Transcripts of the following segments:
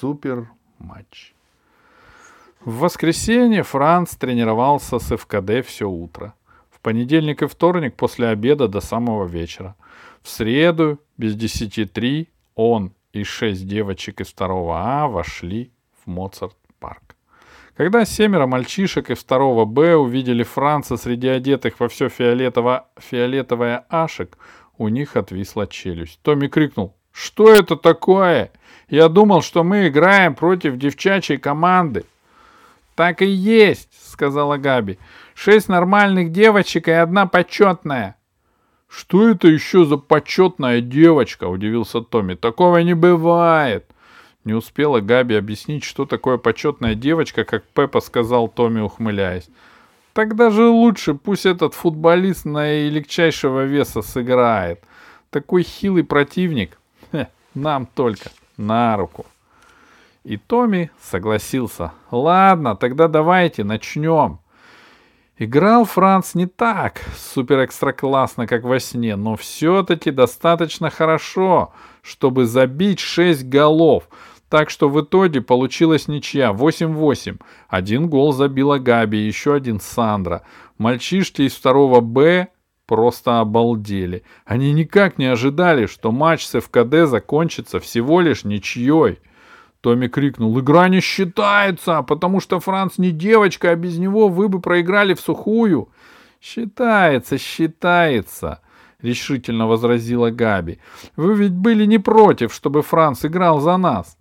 супер-матч. В воскресенье Франц тренировался с ФКД все утро. В понедельник и вторник после обеда до самого вечера. В среду без десяти три он и шесть девочек из второго А вошли в Моцарт-парк. Когда семеро мальчишек из второго Б увидели Франца среди одетых во все фиолетово, фиолетовое ашек, у них отвисла челюсть. Томми крикнул «Что это такое? Я думал, что мы играем против девчачьей команды». «Так и есть», — сказала Габи. «Шесть нормальных девочек и одна почетная». «Что это еще за почетная девочка?» — удивился Томми. «Такого не бывает». Не успела Габи объяснить, что такое почетная девочка, как Пеппа сказал Томми, ухмыляясь. «Тогда же лучше пусть этот футболист на легчайшего веса сыграет. Такой хилый противник. Хе, нам только на руку». И Томми согласился. «Ладно, тогда давайте начнем». Играл Франц не так супер-экстра классно, как во сне, но все-таки достаточно хорошо, чтобы забить шесть голов. Так что в итоге получилась ничья 8-8. Один гол забила Габи, еще один Сандра. Мальчишки из второго Б просто обалдели. Они никак не ожидали, что матч с ФКД закончится всего лишь ничьей. Томми крикнул, «Игра не считается, потому что Франц не девочка, а без него вы бы проиграли в сухую». «Считается, считается», — решительно возразила Габи. «Вы ведь были не против, чтобы Франц играл за нас».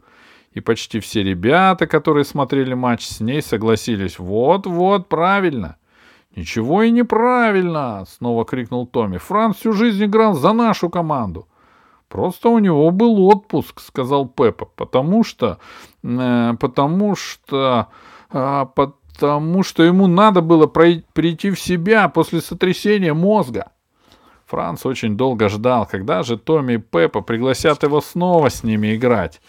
И почти все ребята, которые смотрели матч с ней, согласились. «Вот-вот, правильно». «Ничего и неправильно!» — снова крикнул Томми. «Франц всю жизнь играл за нашу команду». Просто у него был отпуск, сказал Пеппа, потому что, э, потому что, э, потому что ему надо было прийти в себя после сотрясения мозга. Франц очень долго ждал, когда же Томми и Пеппа пригласят его снова с ними играть.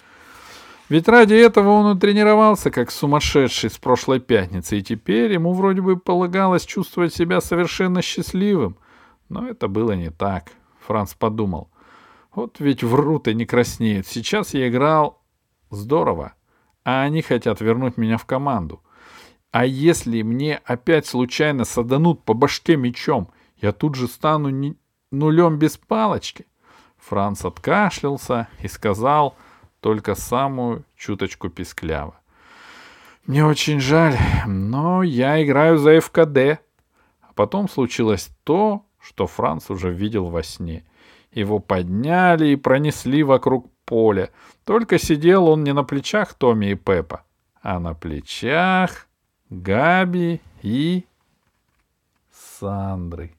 Ведь ради этого он и тренировался как сумасшедший с прошлой пятницы, и теперь ему вроде бы полагалось чувствовать себя совершенно счастливым. Но это было не так. Франц подумал — вот ведь врут и не краснеют. Сейчас я играл здорово, а они хотят вернуть меня в команду. А если мне опять случайно саданут по башке мечом, я тут же стану не... нулем без палочки. Франц откашлялся и сказал только самую чуточку пискляво. Мне очень жаль, но я играю за ФКД. А потом случилось то, что Франц уже видел во сне. Его подняли и пронесли вокруг поля. Только сидел он не на плечах Томми и Пеппа, а на плечах Габи и Сандры.